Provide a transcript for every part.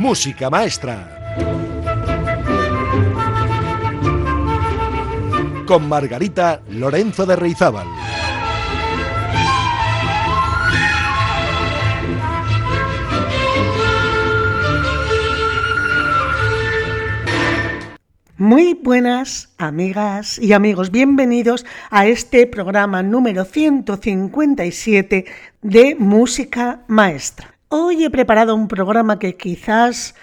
Música Maestra. Con Margarita Lorenzo de Reizábal. Muy buenas amigas y amigos, bienvenidos a este programa número 157 de Música Maestra. Hoy he preparado un programa que quizás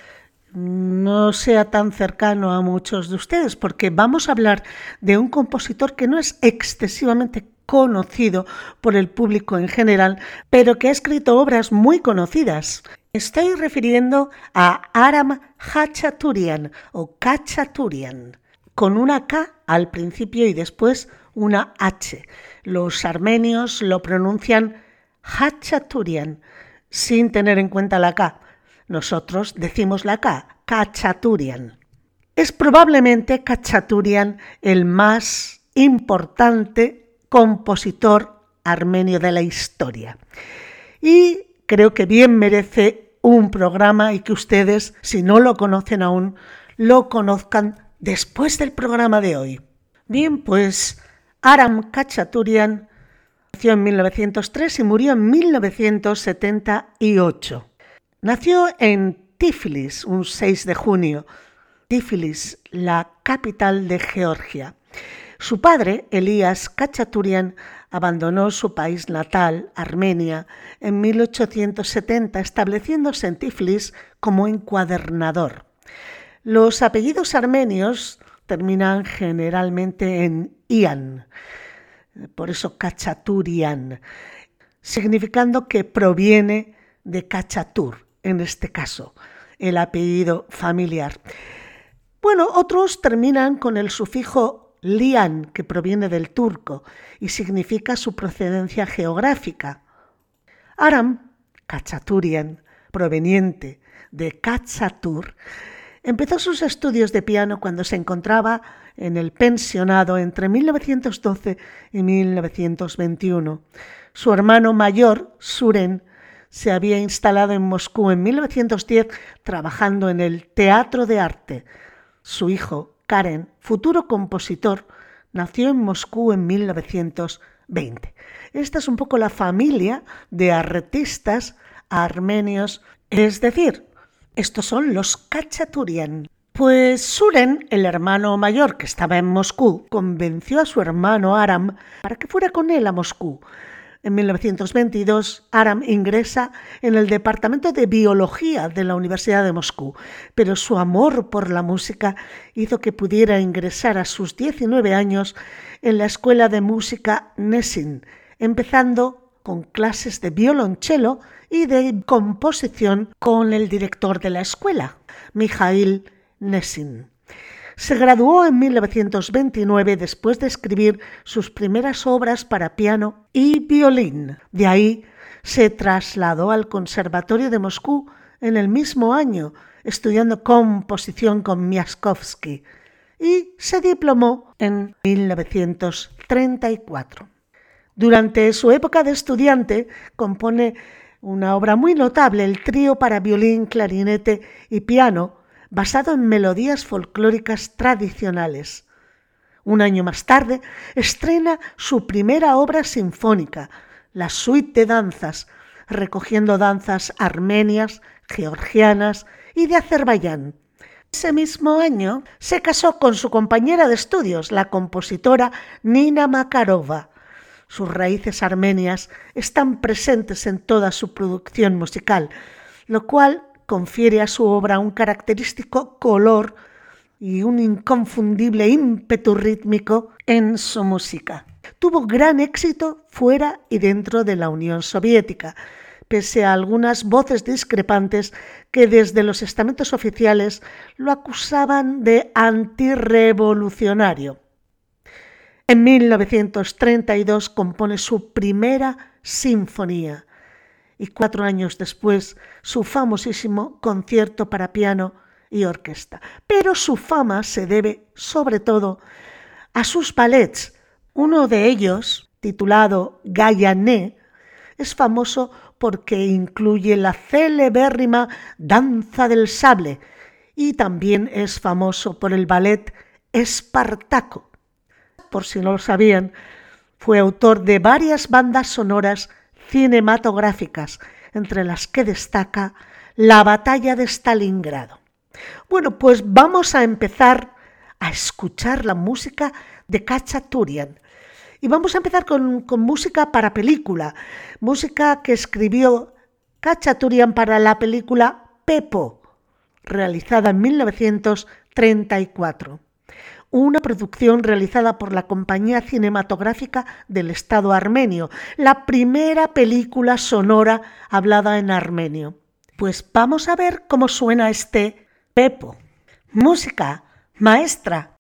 no sea tan cercano a muchos de ustedes porque vamos a hablar de un compositor que no es excesivamente conocido por el público en general, pero que ha escrito obras muy conocidas. Estoy refiriendo a Aram Hachaturian o Kachaturian, con una K al principio y después una H. Los armenios lo pronuncian Hachaturian sin tener en cuenta la K. Nosotros decimos la K, Kachaturian. Es probablemente Kachaturian el más importante compositor armenio de la historia. Y creo que bien merece un programa y que ustedes, si no lo conocen aún, lo conozcan después del programa de hoy. Bien, pues Aram Kachaturian nació en 1903 y murió en 1978. Nació en Tiflis un 6 de junio, Tiflis, la capital de Georgia. Su padre, Elías Kachaturian, abandonó su país natal, Armenia, en 1870, estableciéndose en Tiflis como encuadernador. Los apellidos armenios terminan generalmente en ian, por eso Kachaturian, significando que proviene de Kachatur, en este caso, el apellido familiar. Bueno, otros terminan con el sufijo lian, que proviene del turco y significa su procedencia geográfica. Aram, Kachaturian, proveniente de Kachatur, empezó sus estudios de piano cuando se encontraba en el pensionado entre 1912 y 1921. Su hermano mayor, Suren, se había instalado en Moscú en 1910 trabajando en el Teatro de Arte. Su hijo, Karen, futuro compositor, nació en Moscú en 1920. Esta es un poco la familia de artistas armenios, es decir, estos son los Kachaturian. Pues Suren, el hermano mayor que estaba en Moscú, convenció a su hermano Aram para que fuera con él a Moscú. En 1922, Aram ingresa en el Departamento de Biología de la Universidad de Moscú, pero su amor por la música hizo que pudiera ingresar a sus 19 años en la Escuela de Música Nessin, empezando con clases de violonchelo y de composición con el director de la escuela, Mikhail Nessin. Se graduó en 1929 después de escribir sus primeras obras para piano y violín. De ahí se trasladó al Conservatorio de Moscú en el mismo año, estudiando composición con Miaskovsky, y se diplomó en 1934. Durante su época de estudiante compone una obra muy notable, el trío para violín, clarinete y piano, basado en melodías folclóricas tradicionales. Un año más tarde estrena su primera obra sinfónica, la Suite de Danzas, recogiendo danzas armenias, georgianas y de Azerbaiyán. Ese mismo año se casó con su compañera de estudios, la compositora Nina Makarova. Sus raíces armenias están presentes en toda su producción musical, lo cual confiere a su obra un característico color y un inconfundible ímpetu rítmico en su música. Tuvo gran éxito fuera y dentro de la Unión Soviética, pese a algunas voces discrepantes que desde los estamentos oficiales lo acusaban de antirrevolucionario. En 1932 compone su primera sinfonía, y cuatro años después su famosísimo concierto para piano y orquesta. Pero su fama se debe sobre todo a sus ballets. Uno de ellos, titulado Gaiané, es famoso porque incluye la celebérrima Danza del Sable y también es famoso por el ballet Espartaco. Por si no lo sabían, fue autor de varias bandas sonoras cinematográficas, entre las que destaca La batalla de Stalingrado. Bueno, pues vamos a empezar a escuchar la música de Kachaturian. Y vamos a empezar con, música para película, música que escribió Kachaturian para la película Pepo, realizada en 1934 una producción realizada por la Compañía Cinematográfica del Estado armenio, la primera película sonora hablada en armenio. Pues vamos a ver cómo suena este Pepo. Música, maestra.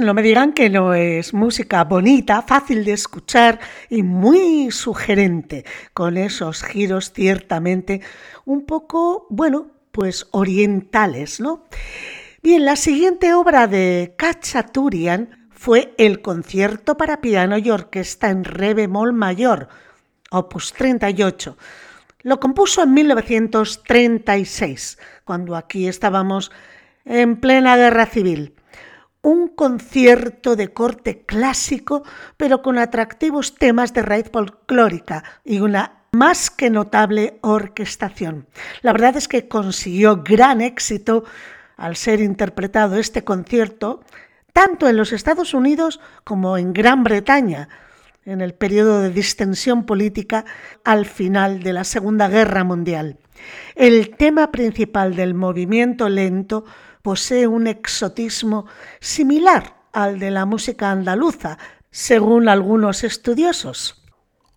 No me digan que no es música bonita, fácil de escuchar y muy sugerente, con esos giros ciertamente un poco, bueno, pues orientales, ¿no? Bien, la siguiente obra de Kachaturian fue el concierto para piano y orquesta en re bemol mayor, opus 38. Lo compuso en 1936, cuando aquí estábamos en plena guerra civil un concierto de corte clásico, pero con atractivos temas de raíz folclórica y una más que notable orquestación. La verdad es que consiguió gran éxito al ser interpretado este concierto tanto en los Estados Unidos como en Gran Bretaña, en el periodo de distensión política al final de la Segunda Guerra Mundial. El tema principal del movimiento lento posee un exotismo similar al de la música andaluza, según algunos estudiosos.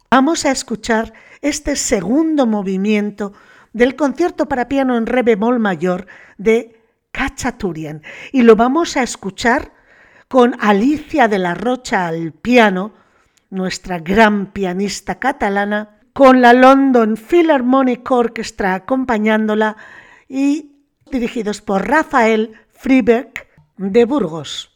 Vamos a escuchar este segundo movimiento del concierto para piano en re bemol mayor de Cachaturian y lo vamos a escuchar con Alicia de la Rocha al piano, nuestra gran pianista catalana, con la London Philharmonic Orchestra acompañándola y dirigidos por Rafael Friberg de Burgos.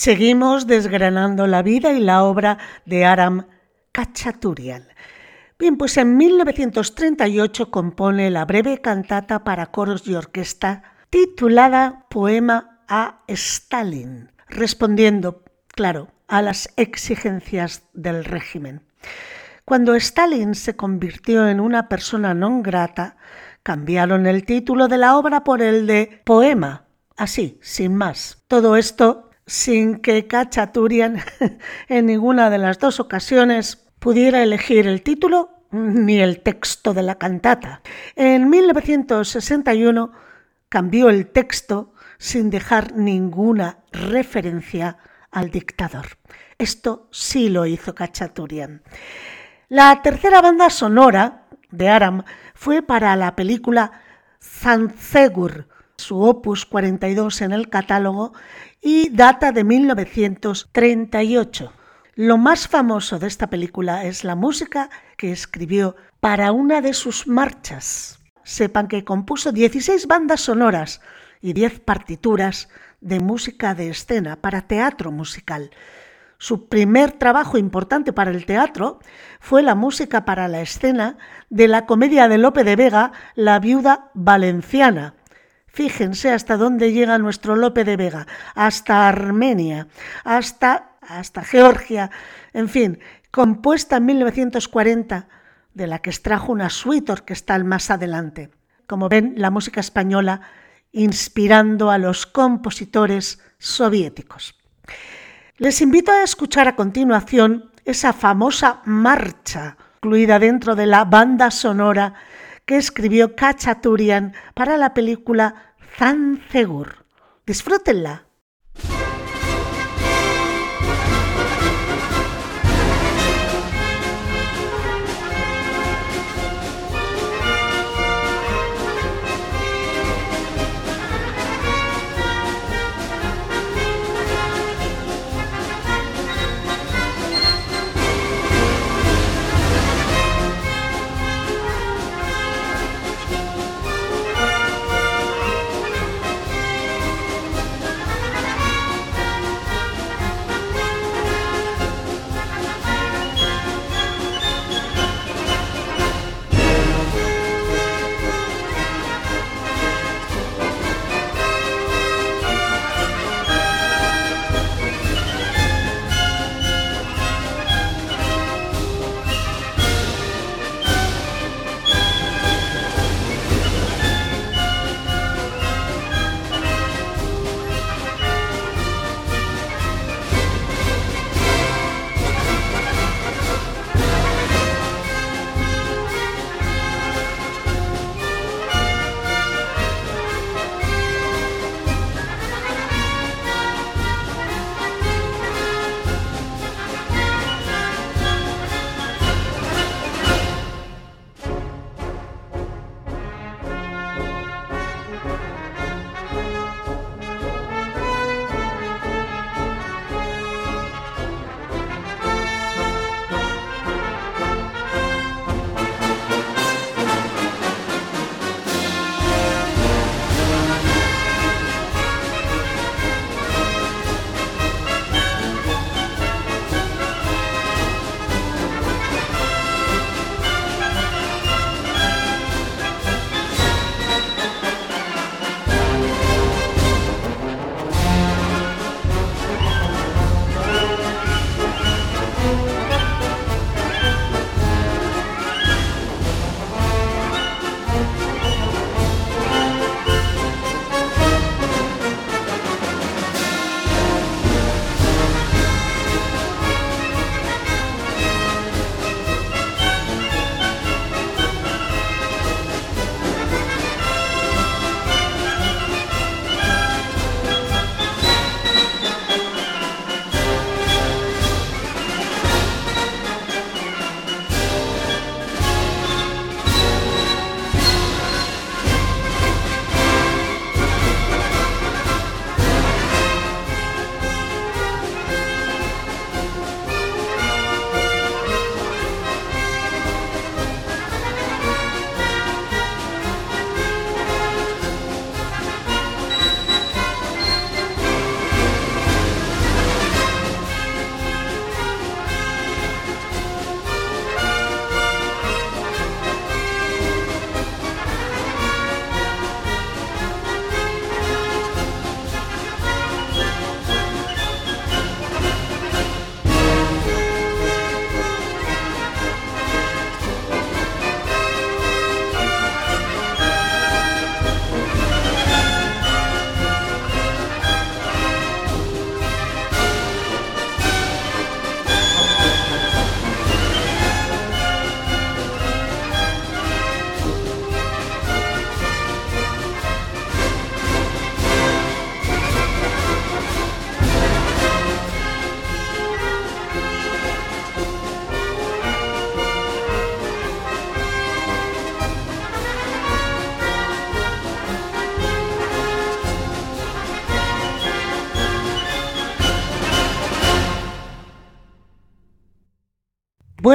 Seguimos desgranando la vida y la obra de Aram Kachaturian. Bien, pues en 1938 compone la breve cantata para coros y orquesta titulada Poema a Stalin, respondiendo, claro, a las exigencias del régimen. Cuando Stalin se convirtió en una persona non grata, cambiaron el título de la obra por el de Poema, así, sin más. Todo esto sin que Kachaturian en ninguna de las dos ocasiones pudiera elegir el título ni el texto de la cantata. En 1961 cambió el texto sin dejar ninguna referencia al dictador. Esto sí lo hizo Kachaturian. La tercera banda sonora de Aram fue para la película Zanzegur, su opus 42 en el catálogo y data de 1938. Lo más famoso de esta película es la música que escribió para una de sus marchas. Sepan que compuso 16 bandas sonoras y 10 partituras de música de escena para teatro musical. Su primer trabajo importante para el teatro fue la música para la escena de la comedia de Lope de Vega, La viuda valenciana. Fíjense hasta dónde llega nuestro Lope de Vega, hasta Armenia, hasta, hasta Georgia, en fin, compuesta en 1940, de la que extrajo una suite orquestal más adelante. Como ven, la música española inspirando a los compositores soviéticos. Les invito a escuchar a continuación esa famosa marcha incluida dentro de la banda sonora que escribió Kachaturian para la película Zanzegur. Disfrútenla.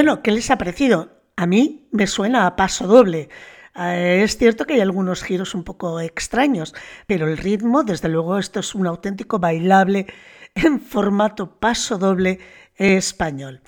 Bueno, ¿qué les ha parecido? A mí me suena a paso doble. Eh, es cierto que hay algunos giros un poco extraños, pero el ritmo, desde luego, esto es un auténtico bailable en formato paso doble español.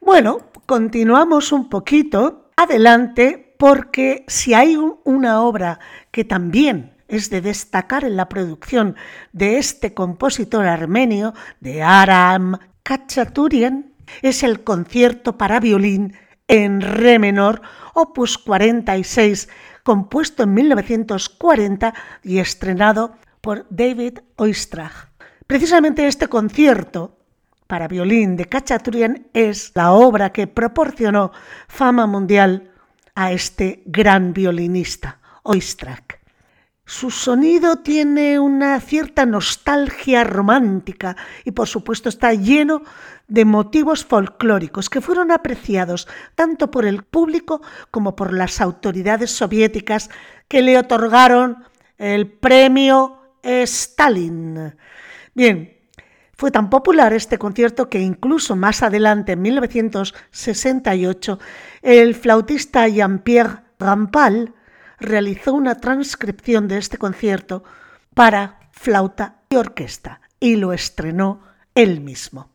Bueno, continuamos un poquito adelante porque si hay una obra que también es de destacar en la producción de este compositor armenio, de Aram Kachaturian, es el concierto para violín en re menor, opus 46, compuesto en 1940 y estrenado por David Oistrakh. Precisamente este concierto para violín de Kachaturian es la obra que proporcionó fama mundial a este gran violinista, Oistrakh. Su sonido tiene una cierta nostalgia romántica y por supuesto está lleno de motivos folclóricos que fueron apreciados tanto por el público como por las autoridades soviéticas que le otorgaron el premio Stalin. Bien, fue tan popular este concierto que incluso más adelante, en 1968, el flautista Jean-Pierre Rampal realizó una transcripción de este concierto para flauta y orquesta y lo estrenó él mismo.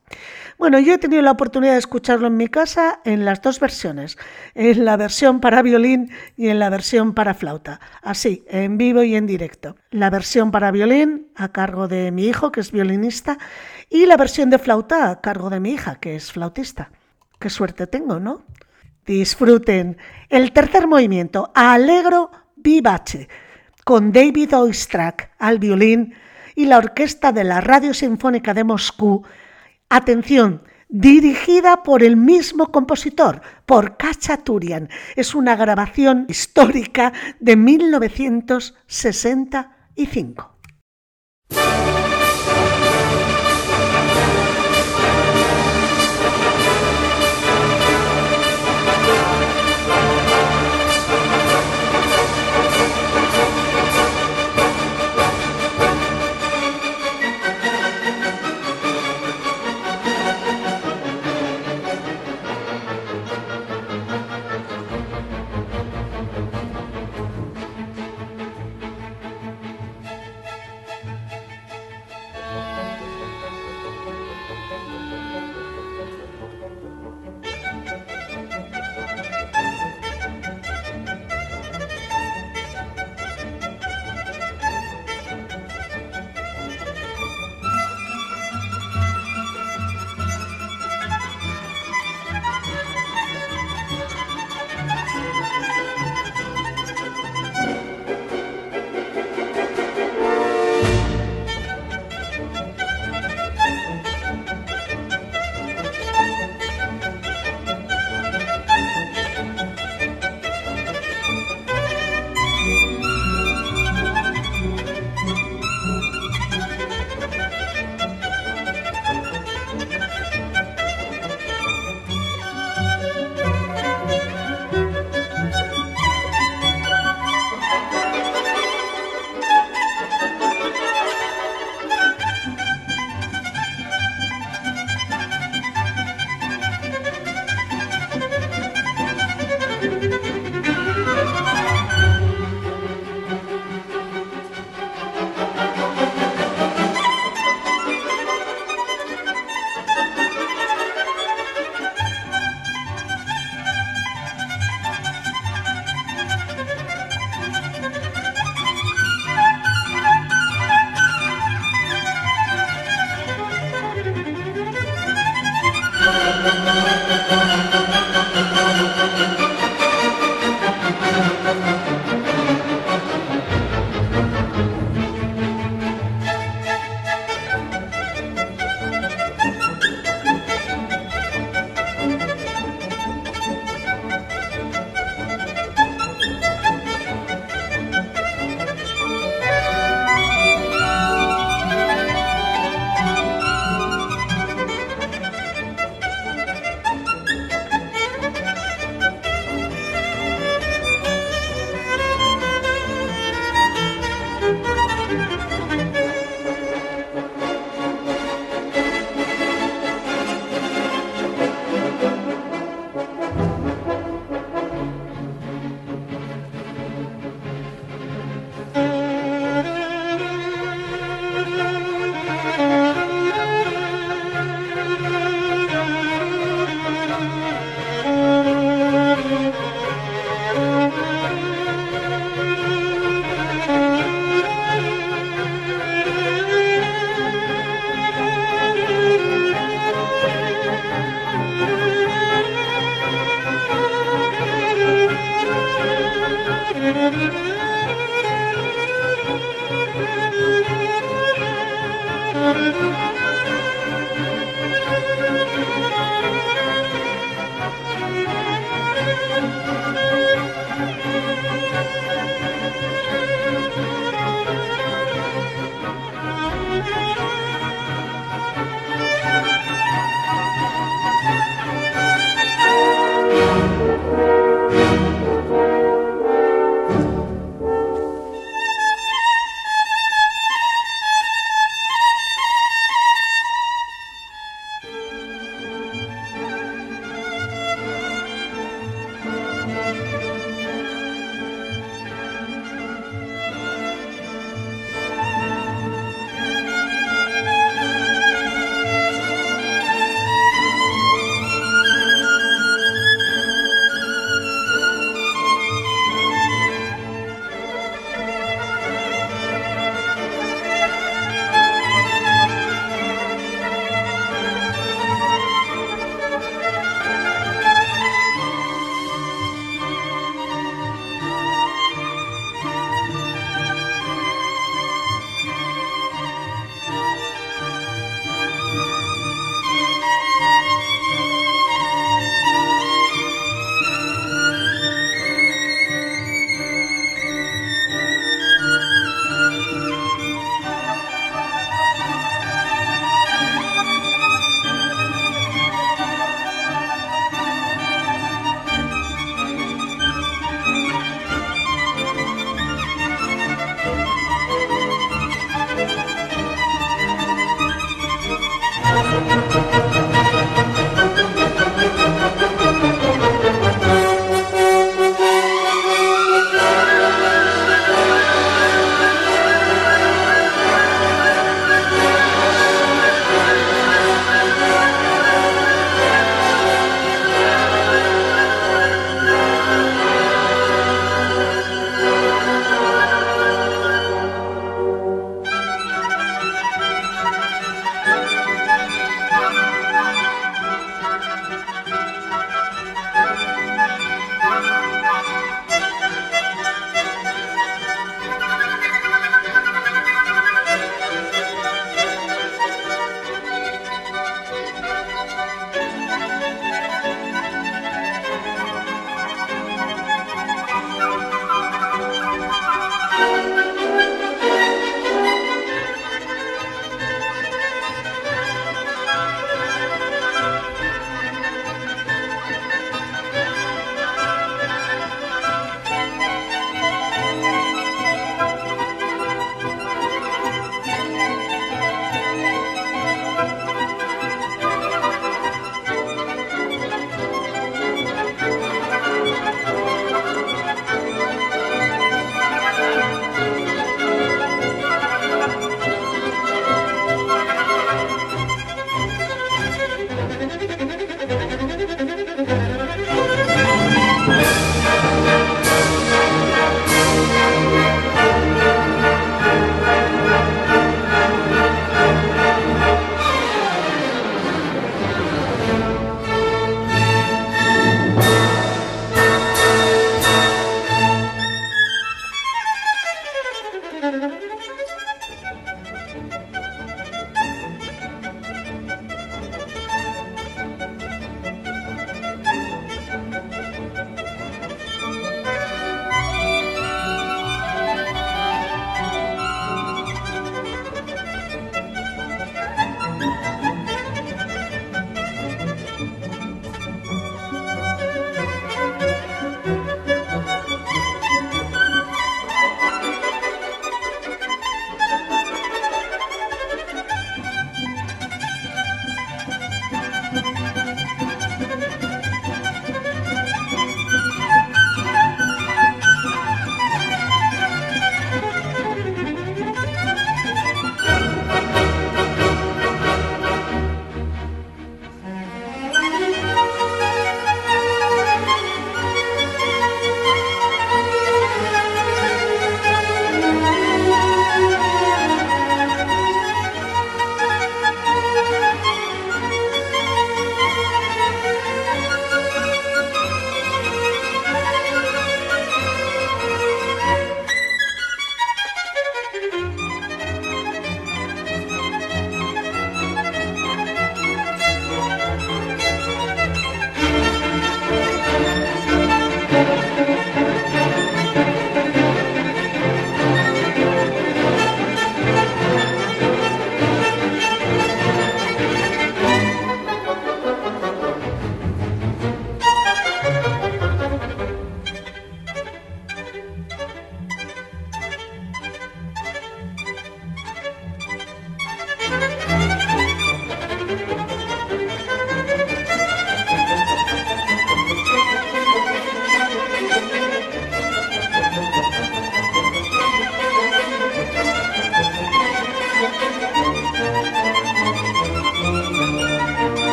Bueno, yo he tenido la oportunidad de escucharlo en mi casa en las dos versiones, en la versión para violín y en la versión para flauta, así, en vivo y en directo. La versión para violín a cargo de mi hijo, que es violinista, y la versión de flauta a cargo de mi hija, que es flautista. Qué suerte tengo, ¿no? Disfruten el tercer movimiento, Alegro Vivace, con David Oistrakh al violín y la orquesta de la Radio Sinfónica de Moscú. Atención, dirigida por el mismo compositor, por Kachaturian. Es una grabación histórica de 1965.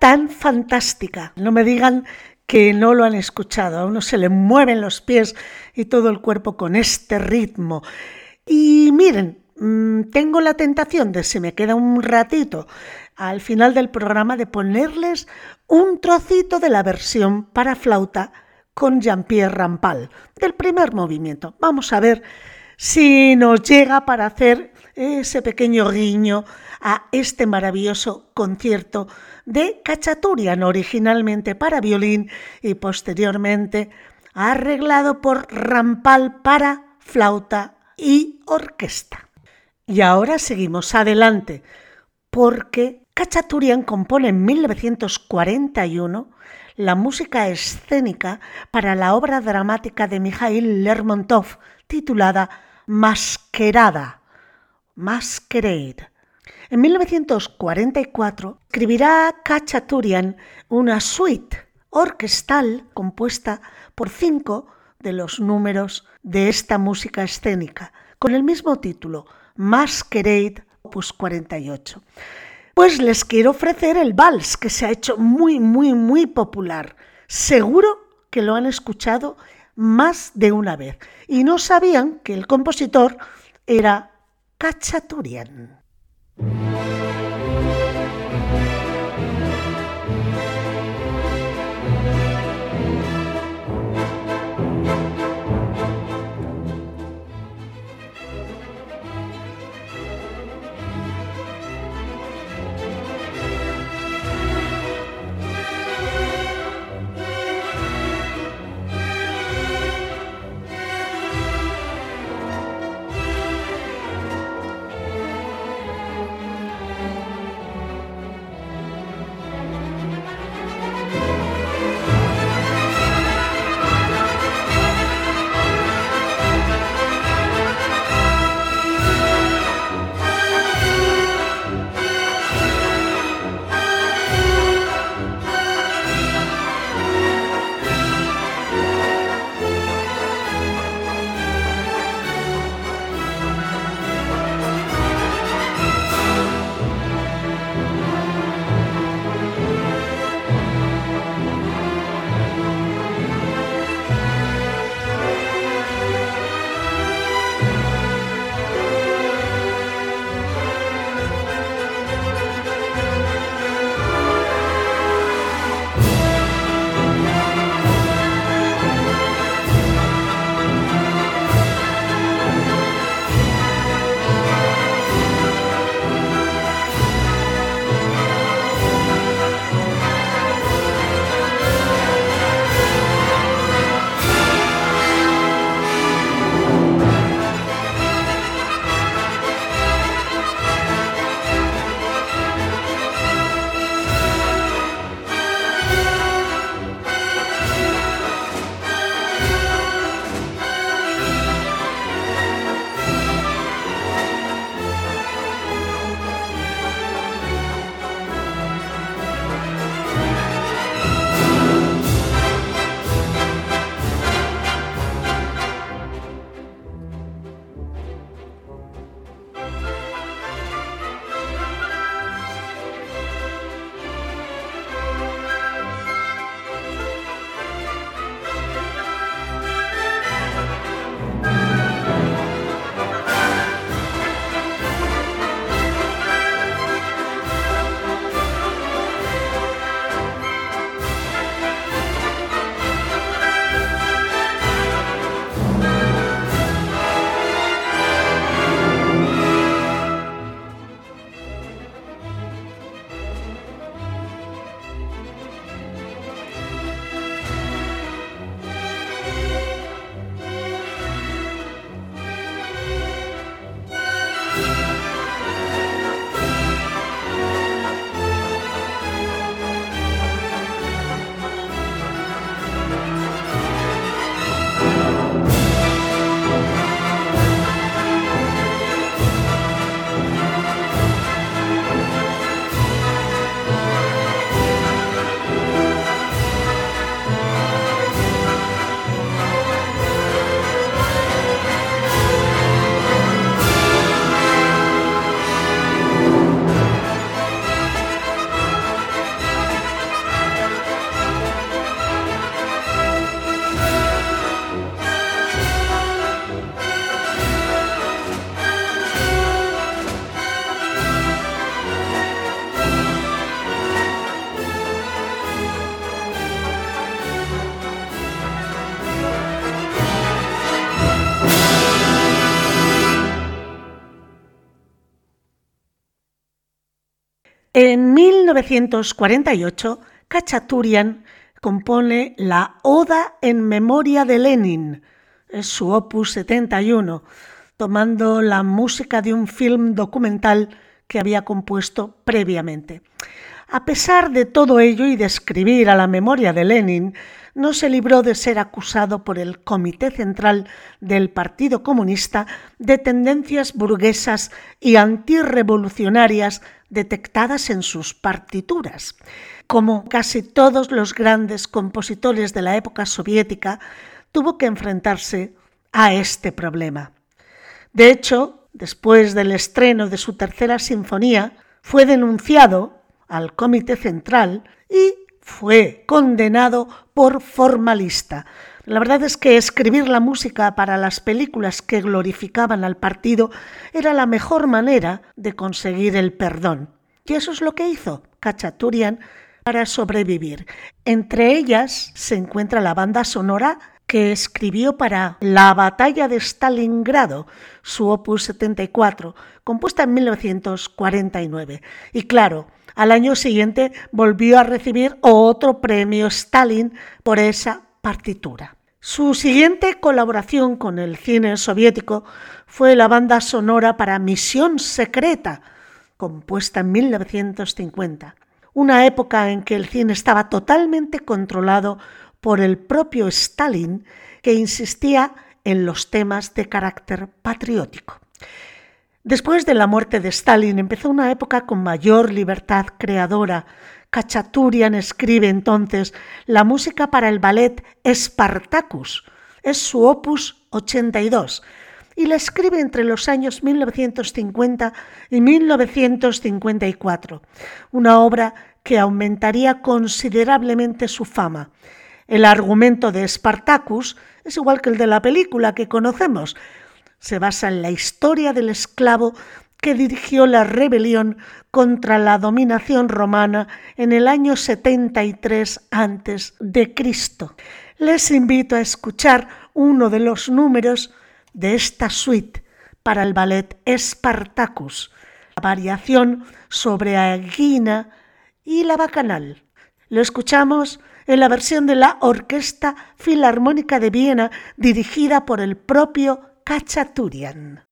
Tan fantástica. No me digan que no lo han escuchado. A uno se le mueven los pies y todo el cuerpo con este ritmo. Y miren, mm, tengo la tentación de, si me queda un ratito al final del programa, de ponerles un trocito de la versión para flauta con Jean-Pierre Rampal, del primer movimiento. Vamos a ver si nos llega para hacer ese pequeño guiño a este maravilloso concierto de Cachaturian, originalmente para violín y posteriormente arreglado por Rampal para flauta y orquesta. Y ahora seguimos adelante, porque Cachaturian compone en 1941 la música escénica para la obra dramática de Mikhail Lermontov titulada Masquerada, Masquerade. En 1944 escribirá Cachaturian una suite orquestal compuesta por cinco de los números de esta música escénica, con el mismo título, Masquerade, opus 48. Pues les quiero ofrecer el vals, que se ha hecho muy, muy, muy popular. Seguro que lo han escuchado más de una vez y no sabían que el compositor era Cachaturian. En 1948, Kachaturian compone la Oda en memoria de Lenin, su opus 71, tomando la música de un film documental que había compuesto previamente. A pesar de todo ello y de escribir a la memoria de Lenin, no se libró de ser acusado por el Comité Central del Partido Comunista de tendencias burguesas y antirrevolucionarias detectadas en sus partituras. Como casi todos los grandes compositores de la época soviética, tuvo que enfrentarse a este problema. De hecho, después del estreno de su tercera sinfonía, fue denunciado al Comité Central y fue condenado por formalista. La verdad es que escribir la música para las películas que glorificaban al partido era la mejor manera de conseguir el perdón. Y eso es lo que hizo Kachaturian para sobrevivir. Entre ellas se encuentra la banda sonora que escribió para La batalla de Stalingrado, su opus 74, compuesta en 1949. Y claro, al año siguiente volvió a recibir otro premio Stalin por esa partitura. Su siguiente colaboración con el cine soviético fue la banda sonora para Misión Secreta, compuesta en 1950, una época en que el cine estaba totalmente controlado por el propio Stalin, que insistía en los temas de carácter patriótico. Después de la muerte de Stalin empezó una época con mayor libertad creadora. Kachaturian escribe entonces la música para el ballet Spartacus, es su opus 82, y la escribe entre los años 1950 y 1954, una obra que aumentaría considerablemente su fama. El argumento de Spartacus es igual que el de la película que conocemos. Se basa en la historia del esclavo que dirigió la rebelión contra la dominación romana en el año 73 a.C. Les invito a escuchar uno de los números de esta suite para el ballet Spartacus, la variación sobre Aguina y la Bacanal. Lo escuchamos en la versión de la Orquesta Filarmónica de Viena dirigida por el propio Kachaturian.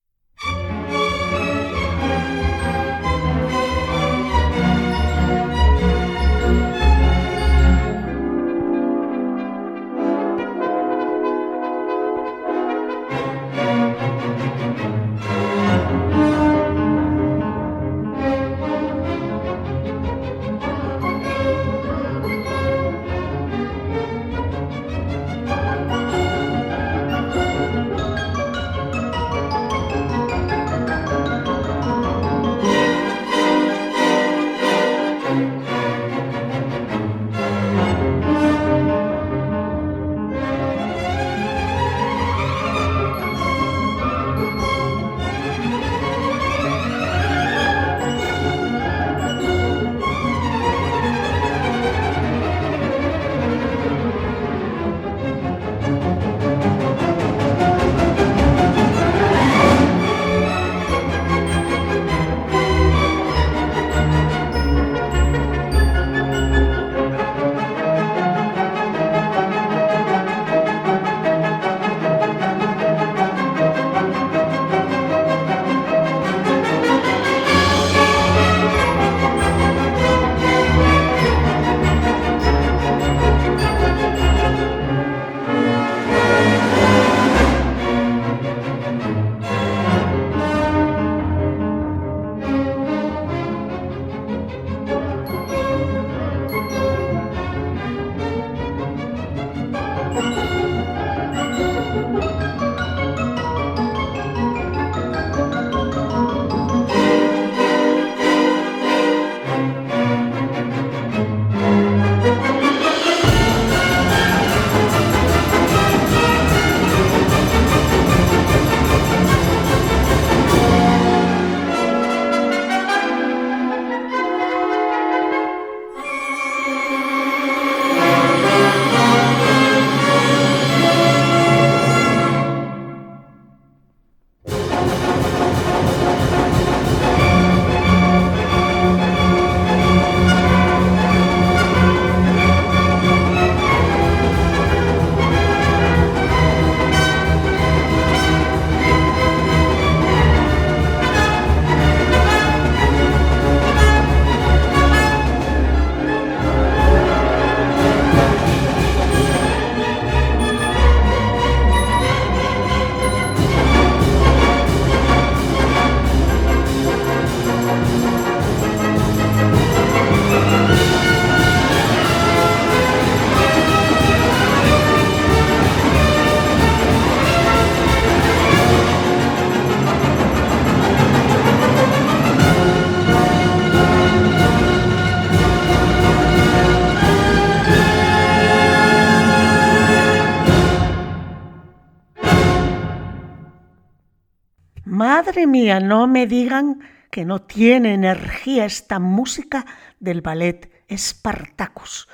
No me digan que no tiene energía esta música del ballet Spartacus.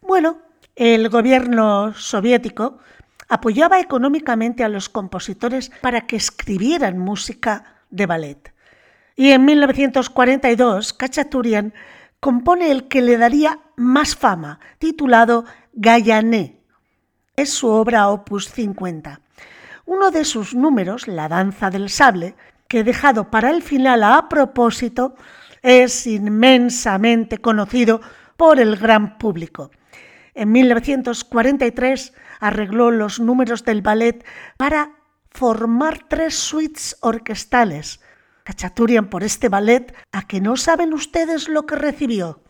Bueno, el gobierno soviético apoyaba económicamente a los compositores para que escribieran música de ballet. Y en 1942, Kachaturian compone el que le daría más fama, titulado Gayané. Es su obra opus 50. Uno de sus números, La danza del sable, que he dejado para el final a propósito, es inmensamente conocido por el gran público. En 1943 arregló los números del ballet para formar tres suites orquestales. Cachaturian por este ballet, ¿a que no saben ustedes lo que recibió?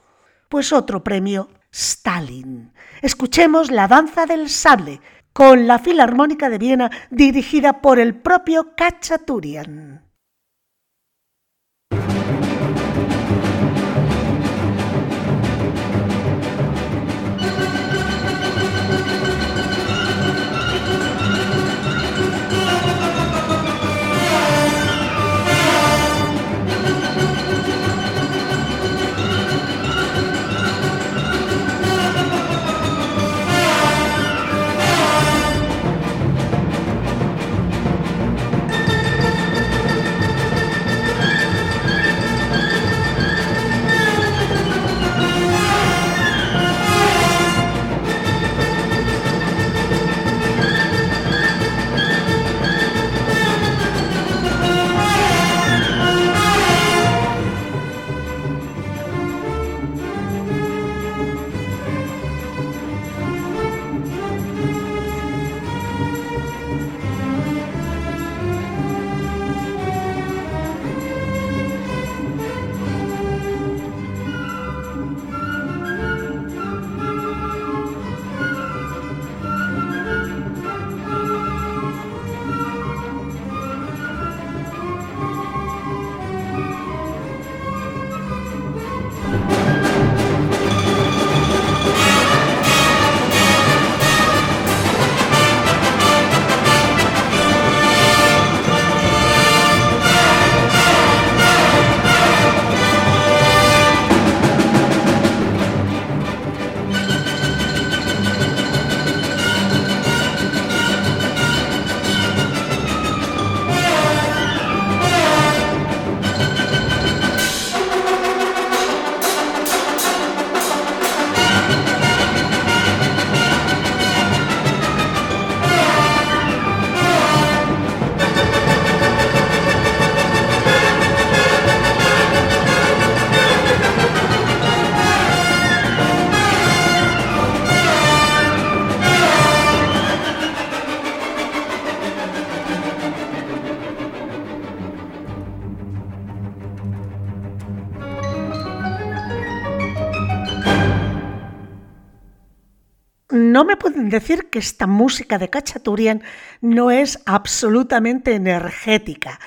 Pues otro premio, Stalin. Escuchemos la danza del sable con la Filarmónica de Viena dirigida por el propio Cachaturian. Decir que esta música de Cachaturian no es absolutamente energética.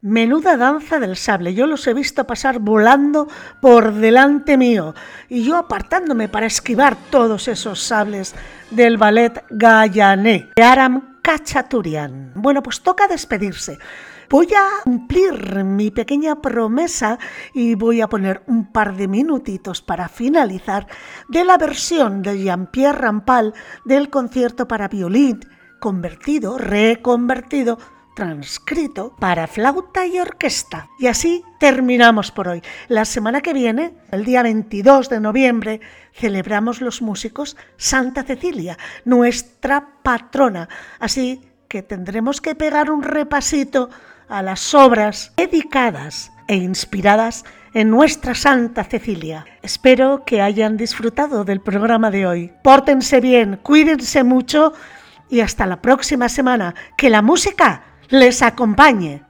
Menuda danza del sable, yo los he visto pasar volando por delante mío y yo apartándome para esquivar todos esos sables del ballet Gayané de Aram Cachaturian. Bueno, pues toca despedirse. Voy a cumplir mi pequeña promesa y voy a poner un par de minutitos para finalizar de la versión de Jean-Pierre Rampal del concierto para violín, convertido, reconvertido transcrito para flauta y orquesta. Y así terminamos por hoy. La semana que viene, el día 22 de noviembre, celebramos los músicos Santa Cecilia, nuestra patrona. Así que tendremos que pegar un repasito a las obras dedicadas e inspiradas en nuestra Santa Cecilia. Espero que hayan disfrutado del programa de hoy. Pórtense bien, cuídense mucho y hasta la próxima semana. Que la música les acompañe.